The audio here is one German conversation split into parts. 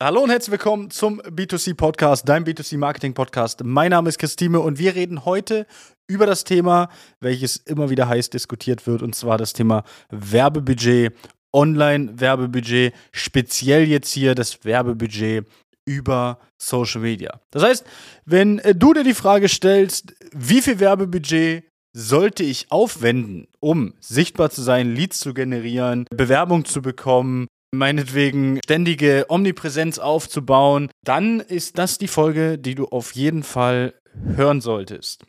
Hallo und herzlich willkommen zum B2C Podcast, dein B2C Marketing Podcast. Mein Name ist Christine und wir reden heute über das Thema, welches immer wieder heiß diskutiert wird, und zwar das Thema Werbebudget, Online-Werbebudget, speziell jetzt hier das Werbebudget über Social Media. Das heißt, wenn äh, du dir die Frage stellst, wie viel Werbebudget sollte ich aufwenden, um sichtbar zu sein, Leads zu generieren, Bewerbung zu bekommen, meinetwegen ständige Omnipräsenz aufzubauen, dann ist das die Folge, die du auf jeden Fall hören solltest.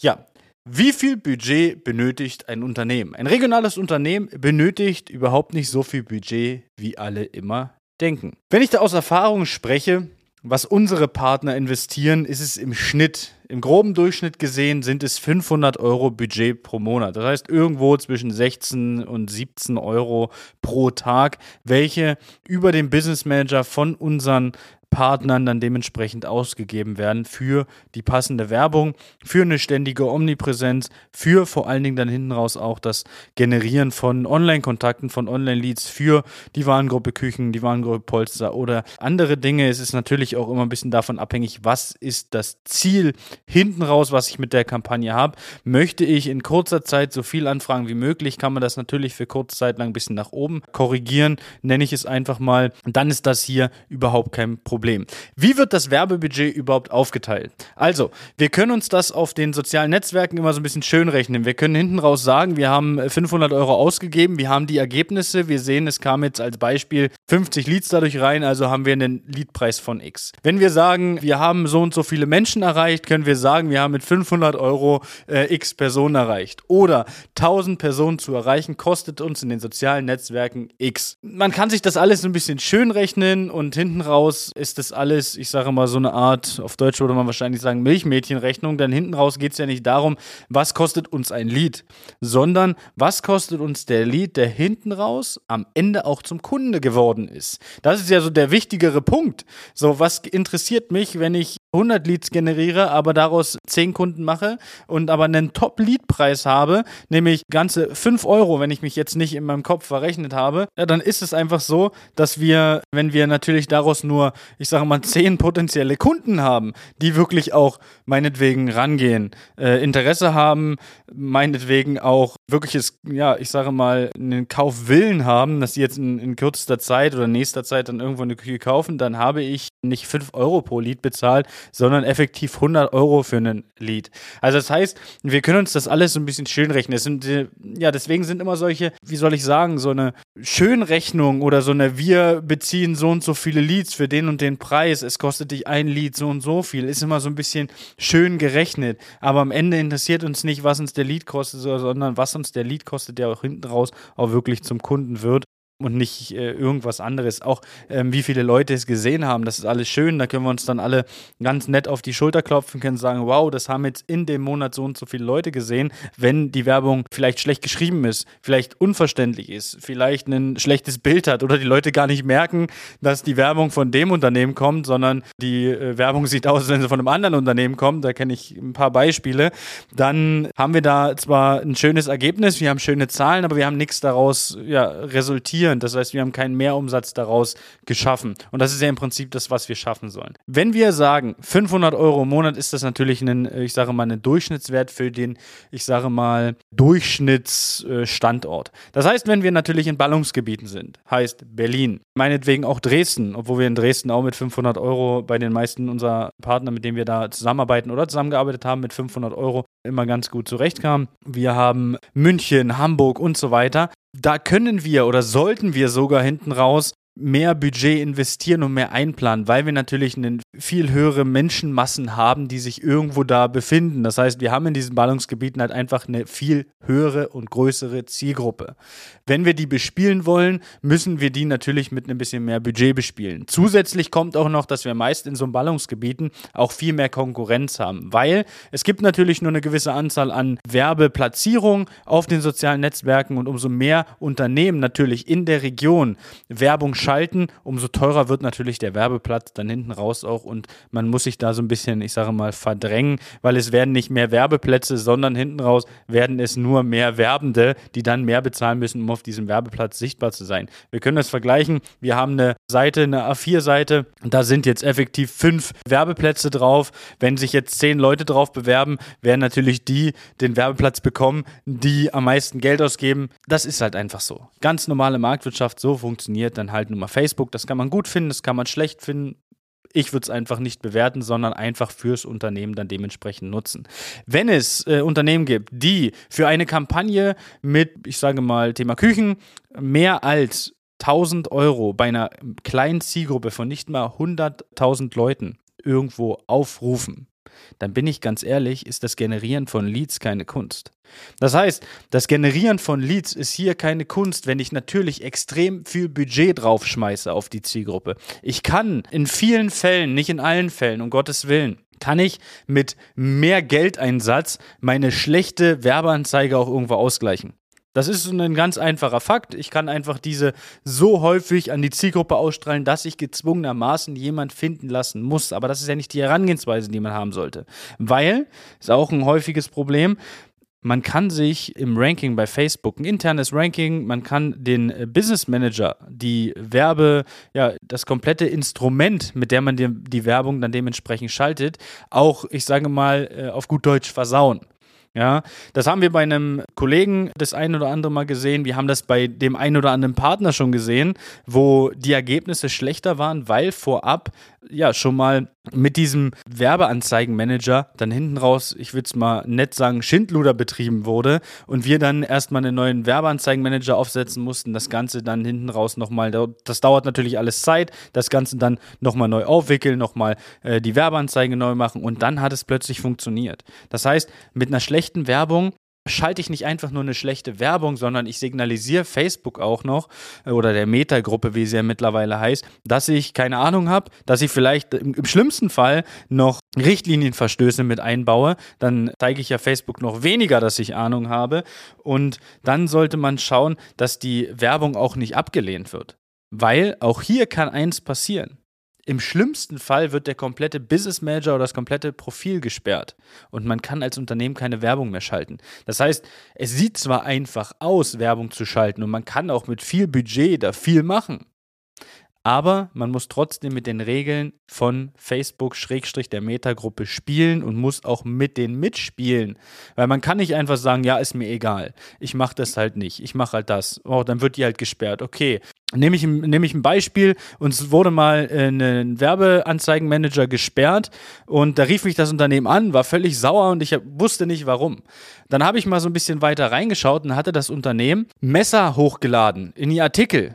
Ja, wie viel Budget benötigt ein Unternehmen? Ein regionales Unternehmen benötigt überhaupt nicht so viel Budget, wie alle immer denken. Wenn ich da aus Erfahrung spreche, was unsere Partner investieren, ist es im Schnitt, im groben Durchschnitt gesehen, sind es 500 Euro Budget pro Monat. Das heißt irgendwo zwischen 16 und 17 Euro pro Tag, welche über den Business Manager von unseren Partnern dann dementsprechend ausgegeben werden für die passende Werbung, für eine ständige Omnipräsenz, für vor allen Dingen dann hinten raus auch das Generieren von Online-Kontakten, von Online-Leads für die Warengruppe Küchen, die Warengruppe Polster oder andere Dinge. Es ist natürlich auch immer ein bisschen davon abhängig, was ist das Ziel hinten raus, was ich mit der Kampagne habe. Möchte ich in kurzer Zeit so viel Anfragen wie möglich, kann man das natürlich für kurze Zeit lang ein bisschen nach oben korrigieren, nenne ich es einfach mal. Dann ist das hier überhaupt kein Problem. Problem. Wie wird das Werbebudget überhaupt aufgeteilt? Also, wir können uns das auf den sozialen Netzwerken immer so ein bisschen schön rechnen. Wir können hinten raus sagen, wir haben 500 Euro ausgegeben, wir haben die Ergebnisse, wir sehen, es kam jetzt als Beispiel 50 Leads dadurch rein, also haben wir einen Leadpreis von X. Wenn wir sagen, wir haben so und so viele Menschen erreicht, können wir sagen, wir haben mit 500 Euro äh, X Personen erreicht. Oder 1000 Personen zu erreichen, kostet uns in den sozialen Netzwerken X. Man kann sich das alles ein bisschen schön rechnen und hinten raus ist ist das alles, ich sage mal, so eine Art, auf Deutsch würde man wahrscheinlich sagen, Milchmädchenrechnung. Denn hinten raus geht es ja nicht darum, was kostet uns ein Lied, sondern was kostet uns der Lied, der hinten raus am Ende auch zum Kunde geworden ist. Das ist ja so der wichtigere Punkt. So, was interessiert mich, wenn ich 100 Leads generiere, aber daraus 10 Kunden mache und aber einen Top-Lead-Preis habe, nämlich ganze 5 Euro, wenn ich mich jetzt nicht in meinem Kopf verrechnet habe, ja, dann ist es einfach so, dass wir, wenn wir natürlich daraus nur, ich sage mal, 10 potenzielle Kunden haben, die wirklich auch meinetwegen rangehen, äh, Interesse haben, meinetwegen auch wirkliches, ja, ich sage mal, einen Kaufwillen haben, dass sie jetzt in, in kürzester Zeit oder nächster Zeit dann irgendwo eine Küche kaufen, dann habe ich nicht 5 Euro pro Lead bezahlt, sondern effektiv 100 Euro für einen Lead. Also das heißt, wir können uns das alles so ein bisschen schön rechnen. Es sind, ja, deswegen sind immer solche, wie soll ich sagen, so eine Schönrechnung oder so eine, wir beziehen so und so viele Leads für den und den Preis, es kostet dich ein Lead so und so viel, ist immer so ein bisschen schön gerechnet. Aber am Ende interessiert uns nicht, was uns der Lead kostet, sondern was uns der Lead kostet, der auch hinten raus auch wirklich zum Kunden wird und nicht äh, irgendwas anderes. Auch ähm, wie viele Leute es gesehen haben, das ist alles schön. Da können wir uns dann alle ganz nett auf die Schulter klopfen, können sagen, wow, das haben jetzt in dem Monat so und so viele Leute gesehen. Wenn die Werbung vielleicht schlecht geschrieben ist, vielleicht unverständlich ist, vielleicht ein schlechtes Bild hat oder die Leute gar nicht merken, dass die Werbung von dem Unternehmen kommt, sondern die äh, Werbung sieht aus, als wenn sie von einem anderen Unternehmen kommt. Da kenne ich ein paar Beispiele. Dann haben wir da zwar ein schönes Ergebnis, wir haben schöne Zahlen, aber wir haben nichts daraus ja, resultieren produzieren. Das heißt, wir haben keinen Mehrumsatz daraus geschaffen. Und das ist ja im Prinzip das, was wir schaffen sollen. Wenn wir sagen, 500 Euro im Monat ist das natürlich ein, ich sage mal, ein Durchschnittswert für den, ich sage mal, Durchschnittsstandort. Das heißt, wenn wir natürlich in Ballungsgebieten sind, heißt Berlin, meinetwegen auch Dresden, obwohl wir in Dresden auch mit 500 Euro bei den meisten unserer Partner, mit denen wir da zusammenarbeiten oder zusammengearbeitet haben, mit 500 Euro immer ganz gut zurechtkamen. Wir haben München, Hamburg und so weiter da können wir oder sollten wir sogar hinten raus mehr Budget investieren und mehr einplanen, weil wir natürlich eine viel höhere Menschenmassen haben, die sich irgendwo da befinden. Das heißt, wir haben in diesen Ballungsgebieten halt einfach eine viel höhere und größere Zielgruppe. Wenn wir die bespielen wollen, müssen wir die natürlich mit ein bisschen mehr Budget bespielen. Zusätzlich kommt auch noch, dass wir meist in so Ballungsgebieten auch viel mehr Konkurrenz haben, weil es gibt natürlich nur eine gewisse Anzahl an Werbeplatzierungen auf den sozialen Netzwerken und umso mehr Unternehmen natürlich in der Region Werbung schalten, umso teurer wird natürlich der Werbeplatz dann hinten raus auch noch und man muss sich da so ein bisschen, ich sage mal, verdrängen, weil es werden nicht mehr Werbeplätze, sondern hinten raus werden es nur mehr Werbende, die dann mehr bezahlen müssen, um auf diesem Werbeplatz sichtbar zu sein. Wir können das vergleichen. Wir haben eine Seite, eine A4-Seite, da sind jetzt effektiv fünf Werbeplätze drauf. Wenn sich jetzt zehn Leute drauf bewerben, werden natürlich die den Werbeplatz bekommen, die am meisten Geld ausgeben. Das ist halt einfach so. Ganz normale Marktwirtschaft, so funktioniert dann halt nur mal Facebook. Das kann man gut finden, das kann man schlecht finden. Ich würde es einfach nicht bewerten, sondern einfach fürs Unternehmen dann dementsprechend nutzen. Wenn es äh, Unternehmen gibt, die für eine Kampagne mit, ich sage mal, Thema Küchen mehr als 1000 Euro bei einer kleinen Zielgruppe von nicht mal 100.000 Leuten irgendwo aufrufen, dann bin ich ganz ehrlich, ist das Generieren von Leads keine Kunst. Das heißt, das Generieren von Leads ist hier keine Kunst, wenn ich natürlich extrem viel Budget draufschmeiße auf die Zielgruppe. Ich kann in vielen Fällen, nicht in allen Fällen, um Gottes Willen, kann ich mit mehr Geldeinsatz meine schlechte Werbeanzeige auch irgendwo ausgleichen. Das ist ein ganz einfacher Fakt. Ich kann einfach diese so häufig an die Zielgruppe ausstrahlen, dass ich gezwungenermaßen jemand finden lassen muss. Aber das ist ja nicht die Herangehensweise, die man haben sollte. Weil, ist auch ein häufiges Problem, man kann sich im Ranking bei Facebook, ein internes Ranking, man kann den äh, Business Manager, die Werbe, ja, das komplette Instrument, mit der man die, die Werbung dann dementsprechend schaltet, auch, ich sage mal, äh, auf gut Deutsch versauen. Ja, das haben wir bei einem Kollegen das ein oder andere Mal gesehen. Wir haben das bei dem ein oder anderen Partner schon gesehen, wo die Ergebnisse schlechter waren, weil vorab ja schon mal mit diesem Werbeanzeigenmanager dann hinten raus, ich würde es mal nett sagen, Schindluder betrieben wurde und wir dann erstmal einen neuen Werbeanzeigenmanager aufsetzen mussten. Das Ganze dann hinten raus nochmal, das dauert natürlich alles Zeit, das Ganze dann nochmal neu aufwickeln, nochmal äh, die Werbeanzeige neu machen und dann hat es plötzlich funktioniert. Das heißt, mit einer schlechten schlechten Werbung schalte ich nicht einfach nur eine schlechte Werbung, sondern ich signalisiere Facebook auch noch äh, oder der Meta-Gruppe, wie sie ja mittlerweile heißt, dass ich keine Ahnung habe, dass ich vielleicht im, im, schlimmsten Fall noch Richtlinienverstöße mit einbaue. Dann zeige ich ja Facebook noch weniger, dass ich Ahnung habe. Und dann sollte man schauen, dass die Werbung auch nicht abgelehnt wird. Weil auch hier kann eins passieren. Im schlimmsten Fall wird der komplette Business Manager oder das komplette Profil gesperrt und man kann als Unternehmen keine Werbung mehr schalten. Das heißt, es sieht zwar einfach aus, Werbung zu schalten und man kann auch mit viel Budget da viel machen, aber man muss trotzdem mit den Regeln von Facebook Schrägstrich der Metagruppe spielen und muss auch mit denen mitspielen. Weil man kann nicht einfach sagen, ja, ist mir egal. Ich mache das halt nicht. Ich mache halt das. Oh, dann wird die halt gesperrt. Okay. Nehme ich, nehm ich ein Beispiel, uns wurde mal äh, ein Werbeanzeigenmanager gesperrt und da rief mich das Unternehmen an, war völlig sauer und ich wusste nicht warum. Dann habe ich mal so ein bisschen weiter reingeschaut und hatte das Unternehmen Messer hochgeladen in ihr Artikel.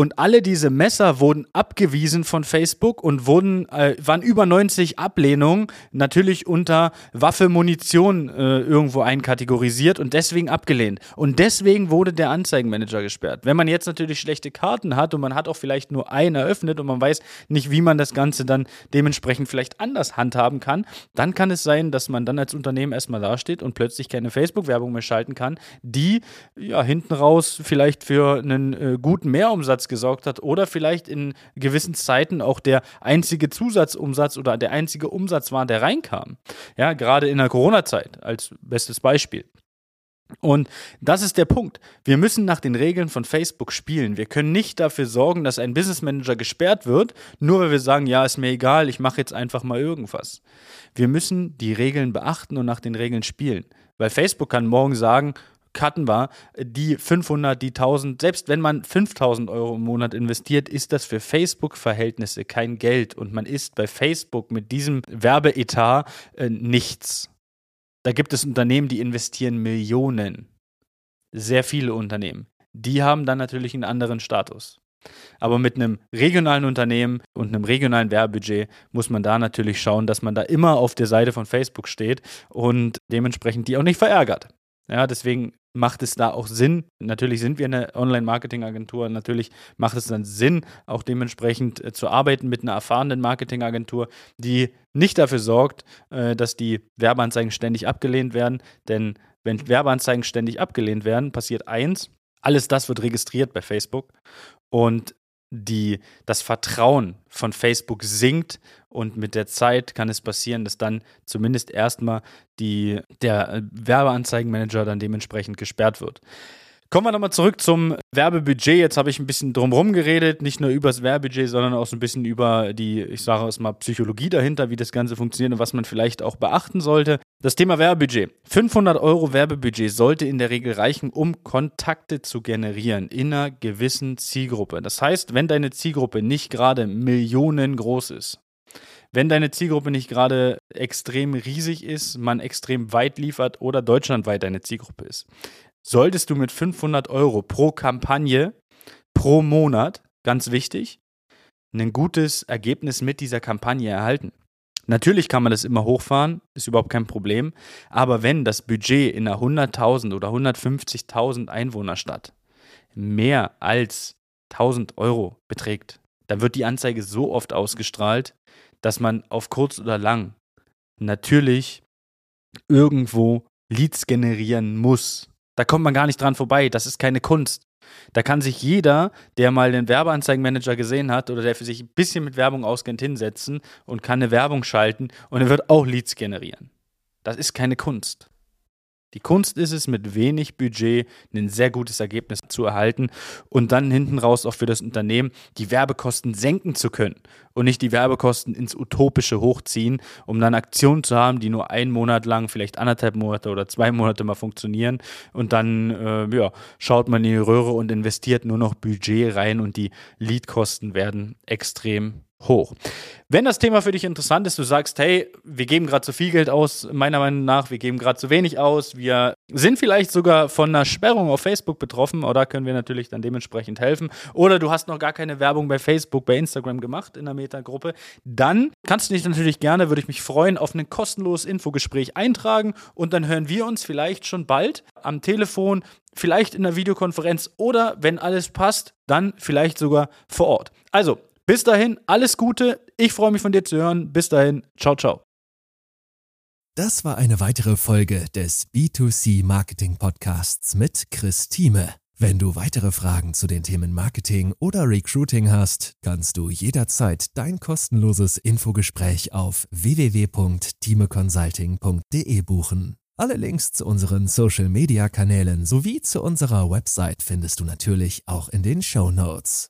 Und alle diese Messer wurden abgewiesen von Facebook und wurden, äh, waren über 90 Ablehnungen, natürlich unter Waffe, Munition äh, irgendwo einkategorisiert und deswegen abgelehnt. Und deswegen wurde der Anzeigenmanager gesperrt. Wenn man jetzt natürlich schlechte Karten hat und man hat auch vielleicht nur einen eröffnet und man weiß nicht, wie man das Ganze dann dementsprechend vielleicht anders handhaben kann, dann kann es sein, dass man dann als Unternehmen erstmal dasteht und plötzlich keine Facebook-Werbung mehr schalten kann, die ja hinten raus vielleicht für einen äh, guten Mehrumsatz gesorgt hat oder vielleicht in gewissen Zeiten auch der einzige Zusatzumsatz oder der einzige Umsatz war, der reinkam. Ja, gerade in der Corona-Zeit als bestes Beispiel. Und das ist der Punkt. Wir müssen nach den Regeln von Facebook spielen. Wir können nicht dafür sorgen, dass ein Business Manager gesperrt wird, nur weil wir sagen, ja, ist mir egal, ich mache jetzt einfach mal irgendwas. Wir müssen die Regeln beachten und nach den Regeln spielen. Weil Facebook kann morgen sagen, cutten war, die 500, die 1000, selbst wenn man 5000 Euro im Monat investiert, ist das für Facebook-Verhältnisse kein Geld und man ist bei Facebook mit diesem Werbeetat äh, nichts. Da gibt es Unternehmen, die investieren Millionen. Sehr viele Unternehmen. Die haben dann natürlich einen anderen Status. Aber mit einem regionalen Unternehmen und einem regionalen Werbebudget muss man da natürlich schauen, dass man da immer auf der Seite von Facebook steht und dementsprechend die auch nicht verärgert. Ja, deswegen macht es da auch Sinn. Natürlich sind wir eine Online-Marketing-Agentur. Natürlich macht es dann Sinn, auch dementsprechend äh, zu arbeiten mit einer erfahrenen Marketing-Agentur, die nicht dafür sorgt, äh, dass die Werbeanzeigen ständig abgelehnt werden. Denn wenn Werbeanzeigen ständig abgelehnt werden, passiert eins. Alles das wird registriert bei Facebook und die, das Vertrauen von Facebook sinkt und mit der Zeit kann es passieren, dass dann zumindest erstmal die, der Werbeanzeigenmanager dann dementsprechend gesperrt wird. Kommen wir nochmal zurück zum Werbebudget. Jetzt habe ich ein bisschen drumherum geredet, nicht nur über das Werbebudget, sondern auch so ein bisschen über die, ich sage es mal, Psychologie dahinter, wie das Ganze funktioniert und was man vielleicht auch beachten sollte. Das Thema Werbebudget. 500 Euro Werbebudget sollte in der Regel reichen, um Kontakte zu generieren in einer gewissen Zielgruppe. Das heißt, wenn deine Zielgruppe nicht gerade Millionen groß ist, wenn deine Zielgruppe nicht gerade extrem riesig ist, man extrem weit liefert oder deutschlandweit deine Zielgruppe ist, solltest du mit 500 Euro pro Kampagne pro Monat, ganz wichtig, ein gutes Ergebnis mit dieser Kampagne erhalten. Natürlich kann man das immer hochfahren, ist überhaupt kein Problem. Aber wenn das Budget in einer 100.000 oder 150.000 Einwohnerstadt mehr als 1000 Euro beträgt, dann wird die Anzeige so oft ausgestrahlt, dass man auf kurz oder lang natürlich irgendwo Leads generieren muss. Da kommt man gar nicht dran vorbei. Das ist keine Kunst. Da kann sich jeder, der mal den Werbeanzeigenmanager gesehen hat oder der für sich ein bisschen mit Werbung auskennt, hinsetzen und kann eine Werbung schalten und er wird auch Leads generieren. Das ist keine Kunst. Die Kunst ist es, mit wenig Budget ein sehr gutes Ergebnis zu erhalten und dann hinten raus auch für das Unternehmen die Werbekosten senken zu können und nicht die Werbekosten ins Utopische hochziehen, um dann Aktionen zu haben, die nur einen Monat lang, vielleicht anderthalb Monate oder zwei Monate mal funktionieren. Und dann äh, ja, schaut man in die Röhre und investiert nur noch Budget rein und die Leadkosten werden extrem hoch. Wenn das Thema für dich interessant ist, du sagst, hey, wir geben gerade zu viel Geld aus, meiner Meinung nach, wir geben gerade zu wenig aus, wir sind vielleicht sogar von einer Sperrung auf Facebook betroffen, oder können wir natürlich dann dementsprechend helfen, oder du hast noch gar keine Werbung bei Facebook, bei Instagram gemacht in der Meta-Gruppe, dann kannst du dich natürlich gerne, würde ich mich freuen, auf ein kostenloses Infogespräch eintragen und dann hören wir uns vielleicht schon bald am Telefon, vielleicht in einer Videokonferenz oder wenn alles passt, dann vielleicht sogar vor Ort. Also, bis dahin, alles Gute. Ich freue mich von dir zu hören. Bis dahin, ciao, ciao. Das war eine weitere Folge des B2C Marketing Podcasts mit Chris Thieme. Wenn du weitere Fragen zu den Themen Marketing oder Recruiting hast, kannst du jederzeit dein kostenloses Infogespräch auf www.timeconsulting.de buchen. Alle Links zu unseren Social-Media-Kanälen sowie zu unserer Website findest du natürlich auch in den Show Notes.